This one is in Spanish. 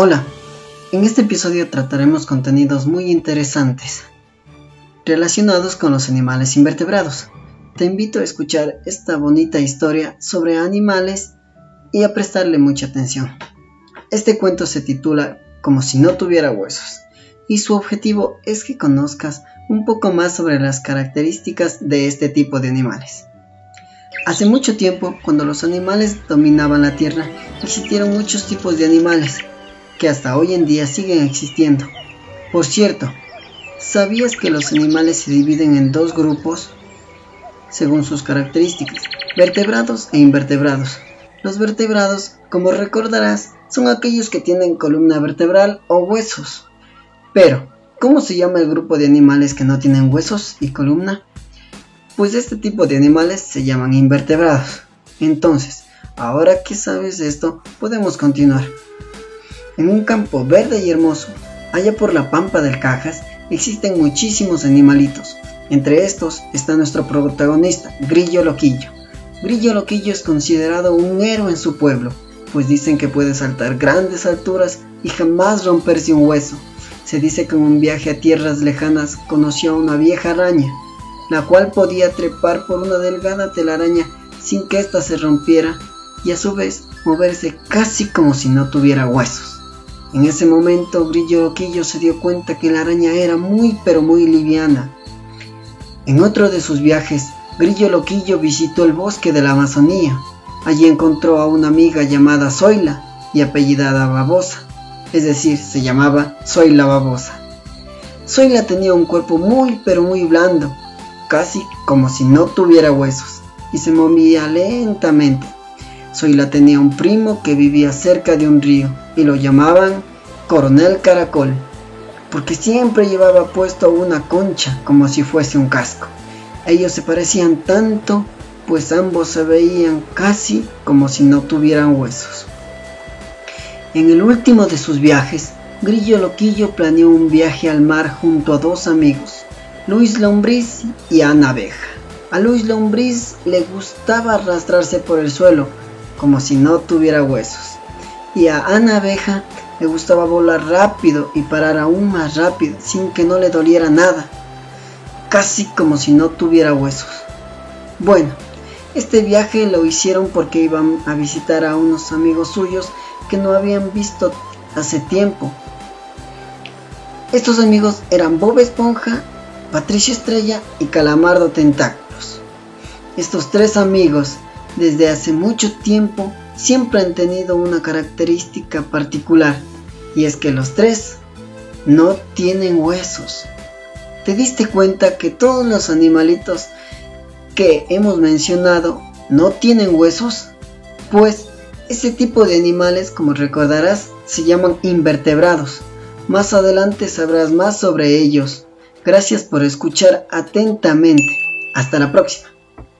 Hola, en este episodio trataremos contenidos muy interesantes relacionados con los animales invertebrados. Te invito a escuchar esta bonita historia sobre animales y a prestarle mucha atención. Este cuento se titula Como si no tuviera huesos y su objetivo es que conozcas un poco más sobre las características de este tipo de animales. Hace mucho tiempo, cuando los animales dominaban la Tierra, existieron muchos tipos de animales que hasta hoy en día siguen existiendo. Por cierto, ¿sabías que los animales se dividen en dos grupos según sus características? Vertebrados e invertebrados. Los vertebrados, como recordarás, son aquellos que tienen columna vertebral o huesos. Pero, ¿cómo se llama el grupo de animales que no tienen huesos y columna? Pues este tipo de animales se llaman invertebrados. Entonces, ahora que sabes esto, podemos continuar. En un campo verde y hermoso, allá por la pampa del Cajas, existen muchísimos animalitos. Entre estos está nuestro protagonista, Grillo Loquillo. Grillo Loquillo es considerado un héroe en su pueblo, pues dicen que puede saltar grandes alturas y jamás romperse un hueso. Se dice que en un viaje a tierras lejanas conoció a una vieja araña, la cual podía trepar por una delgada telaraña sin que ésta se rompiera y a su vez moverse casi como si no tuviera huesos. En ese momento Grillo Loquillo se dio cuenta que la araña era muy pero muy liviana. En otro de sus viajes, Grillo Loquillo visitó el bosque de la Amazonía. Allí encontró a una amiga llamada Zoila y apellidada Babosa, es decir, se llamaba Zoila Babosa. Zoila tenía un cuerpo muy pero muy blando, casi como si no tuviera huesos, y se movía lentamente. Zoila tenía un primo que vivía cerca de un río y lo llamaban Coronel Caracol, porque siempre llevaba puesto una concha como si fuese un casco. Ellos se parecían tanto, pues ambos se veían casi como si no tuvieran huesos. En el último de sus viajes, Grillo Loquillo planeó un viaje al mar junto a dos amigos, Luis Lombriz y Ana Abeja. A Luis Lombriz le gustaba arrastrarse por el suelo, como si no tuviera huesos. Y a Ana Abeja le gustaba volar rápido y parar aún más rápido, sin que no le doliera nada, casi como si no tuviera huesos. Bueno, este viaje lo hicieron porque iban a visitar a unos amigos suyos que no habían visto hace tiempo. Estos amigos eran Bob Esponja, Patricia Estrella y Calamardo Tentáculos. Estos tres amigos desde hace mucho tiempo siempre han tenido una característica particular y es que los tres no tienen huesos. ¿Te diste cuenta que todos los animalitos que hemos mencionado no tienen huesos? Pues ese tipo de animales, como recordarás, se llaman invertebrados. Más adelante sabrás más sobre ellos. Gracias por escuchar atentamente. Hasta la próxima.